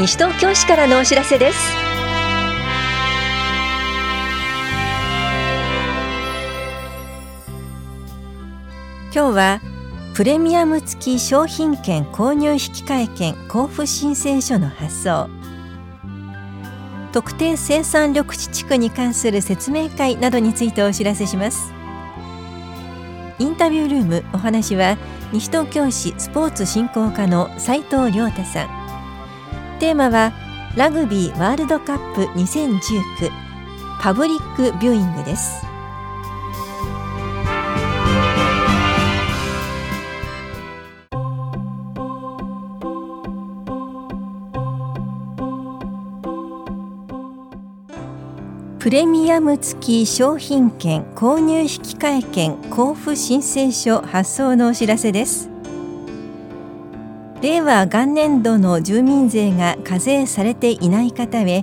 西東京市からのお知らせです。今日はプレミアム付き商品券購入引換券交付申請書の発送。特定生産緑地地区に関する説明会などについてお知らせします。インタビュールームお話は西東京市スポーツ振興課の斉藤亮太さん。テーマはラグビーワールドカップ2019パブリックビューイングです。プレミアム付き商品券購入引換券交付申請書発送のお知らせです。令和元年度の住民税が課税されていない方へ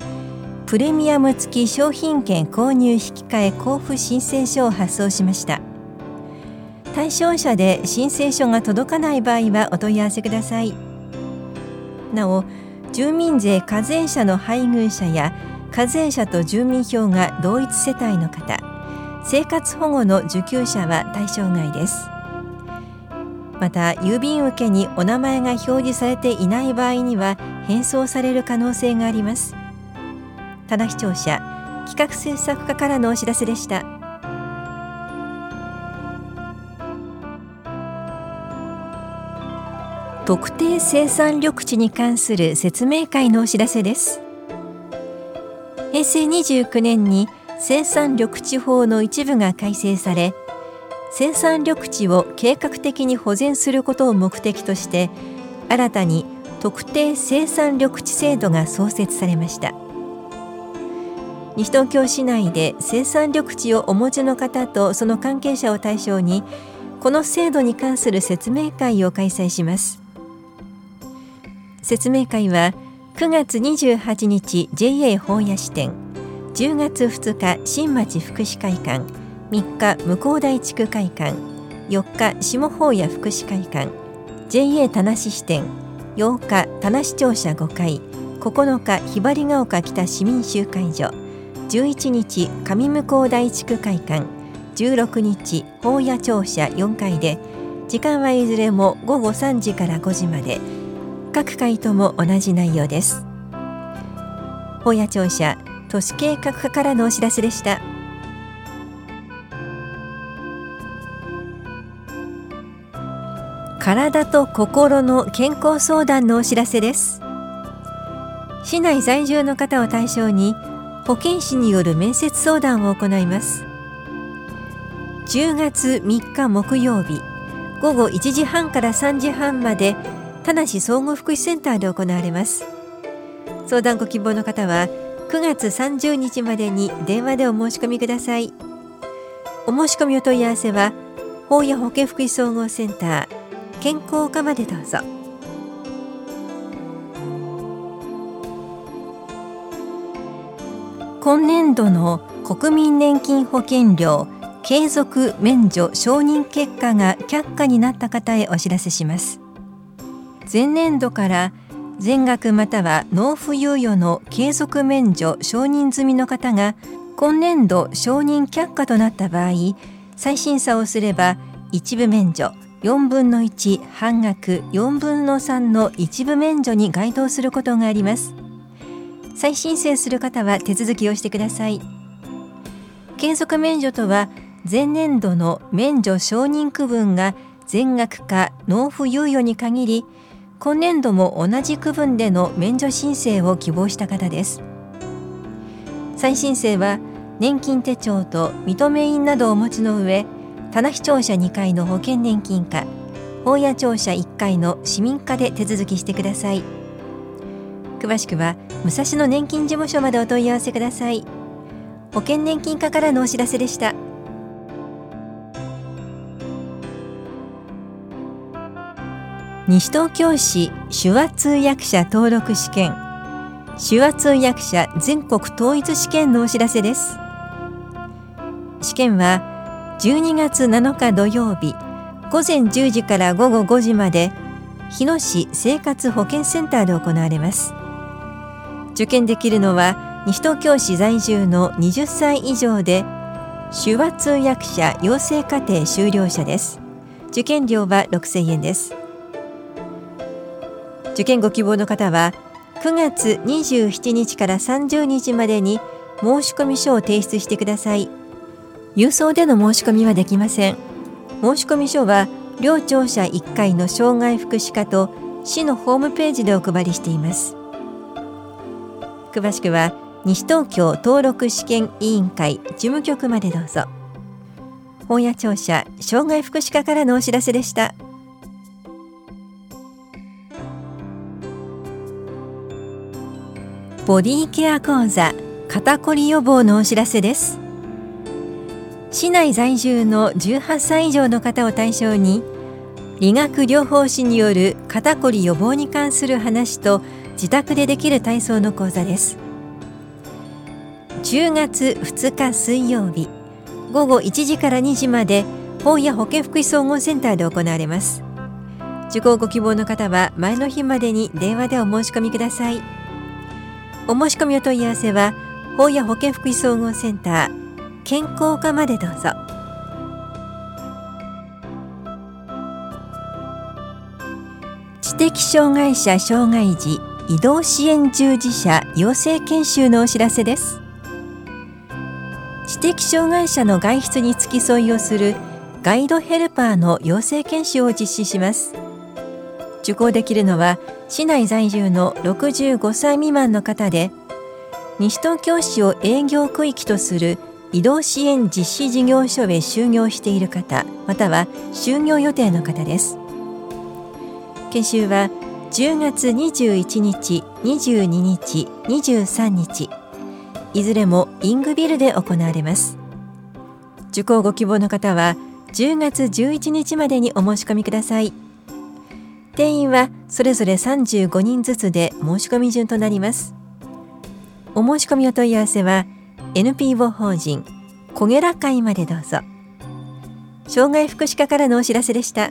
プレミアム付き商品券購入引換交付申請書を発送しました。対象者で申請書が届かない場合はお問い合わせください。なお住民税課税者の配偶者や課税者と住民票が同一世帯の方生活保護の受給者は対象外です。また郵便受けにお名前が表示されていない場合には返送される可能性があります。ただ視聴者企画制作課からのお知らせでした。特定生産緑地に関する説明会のお知らせです。平成29年に生産緑地法の一部が改正され生産緑地を計画的に保全することを目的として新たに特定生産緑地制度が創設されました。西東京市内で生産緑地をお持ちの方とその関係者を対象にこの制度に関する説明会を開催します。説明会は9月28日 JA 本屋支店10月2日新町福祉会館3日向こう台地区会館4日下法屋福祉会館 JA 田無支店8日田無庁舎5階9日ひばりが丘北市民集会所11日上向こう台地区会館16日法屋庁舎4階で時間はいずれも午後3時から5時まで各回とも同じ内容です。本屋庁舎都市計画課からのお知らせでした。体と心の健康相談のお知らせです。市内在住の方を対象に保健師による面接相談を行います。10月3日木曜日午後1時半から3時半まで田梨総合福祉センターで行われます。相談ご希望の方は9月30日までに電話でお申し込みください。お申し込みお問い合わせは法や保健福祉総合センター健康課までどうぞ。今年度の国民年金保険料継続免除承認結果が却下になった方へお知らせします。前年度から全額または納付猶予の継続免除承認済みの方が今年度承認却下となった場合再審査をすれば一部免除4分の1半額4分の3の一部免除に該当することがあります。再申請する方は手続きをしてください。継続免除とは前年度の免除承認区分が全額か納付猶予に限り今年度も同じ区分での免除申請を希望した方です。再申請は年金手帳と認め印などをお持ちの上棚視庁舎2階の保険年金課法屋庁舎1階の市民課で手続きしてください。詳しくは武蔵野年金事務所までお問い合わせください。保険年金課からのお知らせでした。西東京市手話通訳者登録試験手話通訳者全国統一試験のお知らせです。試験は12月7日土曜日午前10時から午後5時まで日野市生活保健センターで行われます。受験できるのは西東京市在住の20歳以上で手話通訳者養成課程修了者です。受験料は6000円です。受験ご希望の方は9月27日から30日までに申込書を提出してください。郵送での申し込みはできません。申込書は両庁舎1階の障害福祉課と市のホームページでお配りしています。詳しくは西東京登録試験委員会事務局までどうぞ。本屋庁舎障害福祉課からのお知らせでした。ボディケア講座肩こり予防のお知らせです。市内在住の18歳以上の方を対象に理学療法士による肩こり予防に関する話と自宅でできる体操の講座です。10月2日水曜日午後1時から2時まで本屋保健福祉総合センターで行われます。受講ご希望の方は前の日までに電話でお申し込みください。お申し込みお問い合わせは本屋保健福祉総合センター健康課までどうぞ。知的障害者障害児移動支援従事者養成研修のお知らせです。知的障害者の外出に付き添いをするガイドヘルパーの養成研修を実施します。受講できるのは市内在住の65歳未満の方で西東京市を営業区域とする移動支援実施事業所へ就業している方または就業予定の方です。研修は10月21日、22日、23日。いずれもイングビルで行われます。受講ご希望の方は10月11日までにお申し込みください。定員はそれぞれ35人ずつで申し込み順となります。お申し込みお問い合わせは NPO 法人小ゲラ会までどうぞ。障害福祉課からのお知らせでした。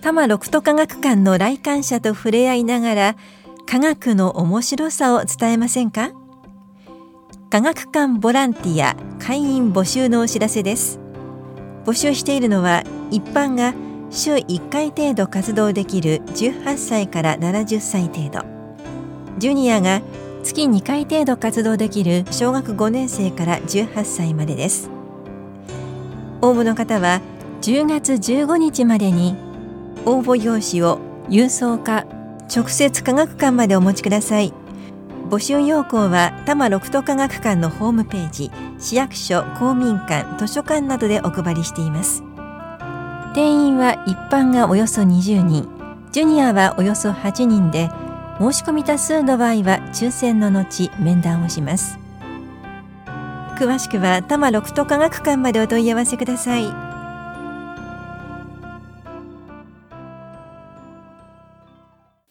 多摩六都科学館の来館者と触れ合いながら科学の面白さを伝えませんか？科学館ボランティア会員募集のお知らせです。募集しているのは一般が週1回程度活動できる18歳から70歳程度。ジュニアが月2回程度活動できる小学5年生から18歳までです。応募の方は10月15日までに応募用紙を郵送か直接科学館までお持ちください。募集要項は多摩六都科学館のホームページ市役所公民館図書館などでお配りしています。定員は一般がおよそ20人ジュニアはおよそ8人で申し込み多数の場合は抽選の後面談をします詳しくは多摩六都科学館までお問い合わせください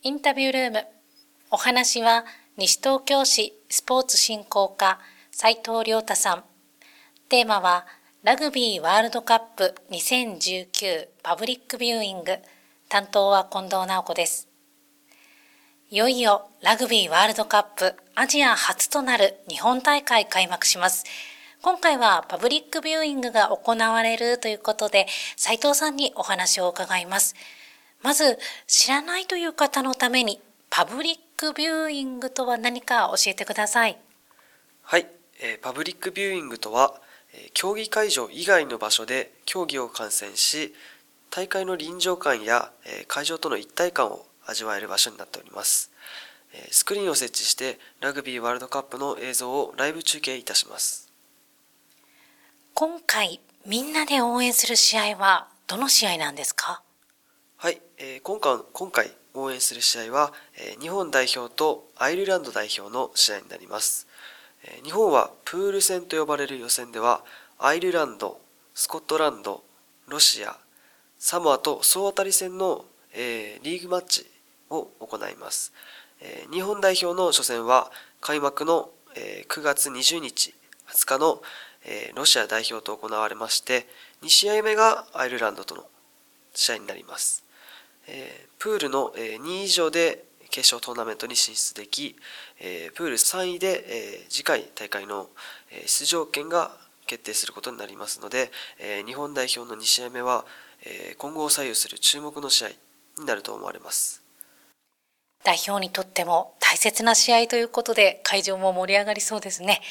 インタビュールーム。お話は西東京市スポーツ振興課斉藤亮太さん。テーマはラグビーワールドカップ2019パブリックビューイング。担当は近藤直子です。いよいよラグビーワールドカップアジア初となる日本大会開幕します。今回はパブリックビューイングが行われるということで、斉藤さんにお話を伺います。まず知らないという方のためにパブリックビューイングとは何か教えてくださいはい、えー、パブリックビューイングとは、競技会場以外の場所で競技を観戦し大会の臨場感や、えー、会場との一体感を味わえる場所になっております。スクリーンを設置してラグビーワールドカップの映像をライブ中継いたします。今回みんなで応援する試合はどの試合なんですか？はい、えー、今回今回応援する試合は、えー、日本代表とアイルランド代表の試合になります、えー、日本はプール戦と呼ばれる予選ではアイルランドスコットランドロシアサモアと総当たり戦の、えー、リーグマッチを行います、えー、日本代表の初戦は開幕の、えー、9月20日20日の、えー、ロシア代表と行われまして2試合目がアイルランドとの試合になります。えー、プールのえ2位以上で決勝トーナメントに進出でき、えー、プール3位で、えー、次回大会の出場権が決定することになりますので、えー、日本代表の2試合目は、えー、今後を左右する注目の試合になると思われます。代表にとっても大切な試合ということで会場も盛り上がりそうですね。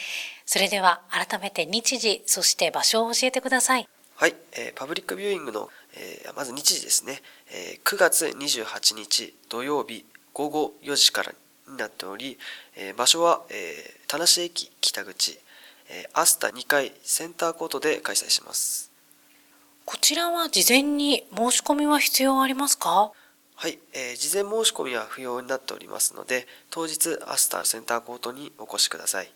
それでは改めて日時、そして場所を教えてください。はい、えー、パブリックビューイングの、えー、まず日時ですね、えー、9月28日土曜日午後4時からになっており、えー、場所は、えー、田無駅北口、えー、アスタ2階センターコートで開催します。こちらは事前に申し込みは必要ありますか？はい、えー、事前申し込みは不要になっておりますので当日アスタセンターコートにお越しください。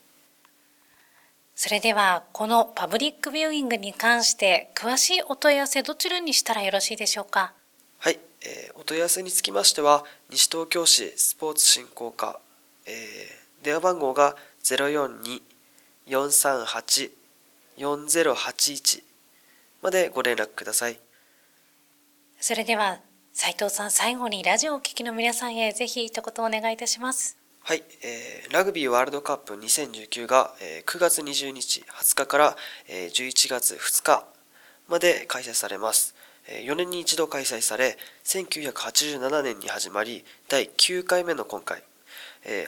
それではこのパブリックビューイングに関して詳しいお問い合わせどちらにしたらよろしいでしょうか？はい、えー、お問い合わせにつきましては西東京市スポーツ振興課、えー、電話番号が042-438-4081までご連絡ください。それでは斉藤さん最後にラジオをお聞きの皆さんへぜひ一言お願いいたします。はい、えー、ラグビーワールドカップ2019が、えー、9月20日20日から、えー、11月2日まで開催されます4年に一度開催され1987年に始まり第9回目の今回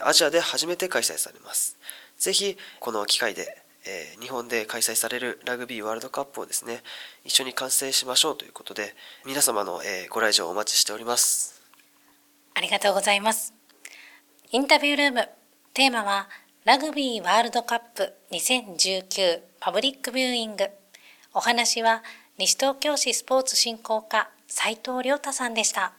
アジアで初めて開催されます。ぜひこの機会で日本で開催されるラグビーワールドカップをですね一緒に観戦しましょうということで皆様のご来場をお待ちしております。ありがとうございます。インタビュールームテーマはラグビーワールドカップ2019パブリックビューイング。お話は西東京市スポーツ振興課斉藤亮太さんでした。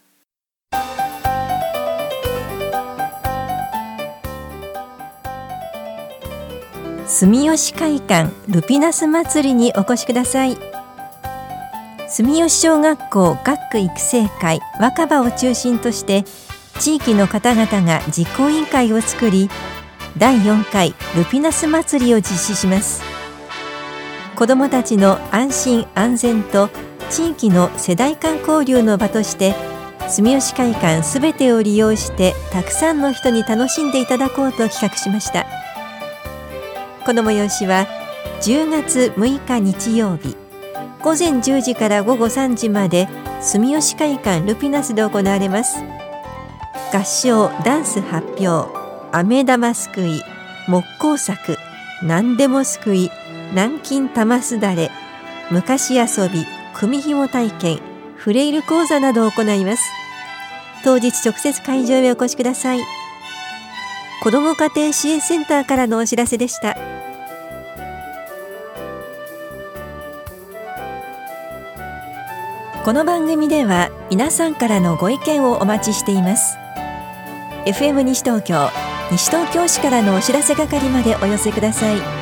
住吉会館ルピナス祭りにお越しください。住吉小学校学区育成会若葉を中心として地域の方々が実行委員会を作り第4回ルピナス祭りを実施します。子どもたちの安心安全と地域の世代間交流の場として住吉会館すべてを利用してたくさんの人に楽しんでいただこうと企画しました。この催しは10月6日日曜日。午前10時から午後3時まで住吉会館ルピナスで行われます。合唱ダンス発表。飴玉すくい木工作。何でもすくい。南京玉すだれ昔遊び組紐体験フレイル講座などを行います。当日直接会場へお越しください。子ども家庭支援センターからのお知らせでした。この番組では皆さんからのご意見をお待ちしています。FM 西東京西東京市からのお知らせ係までお寄せください。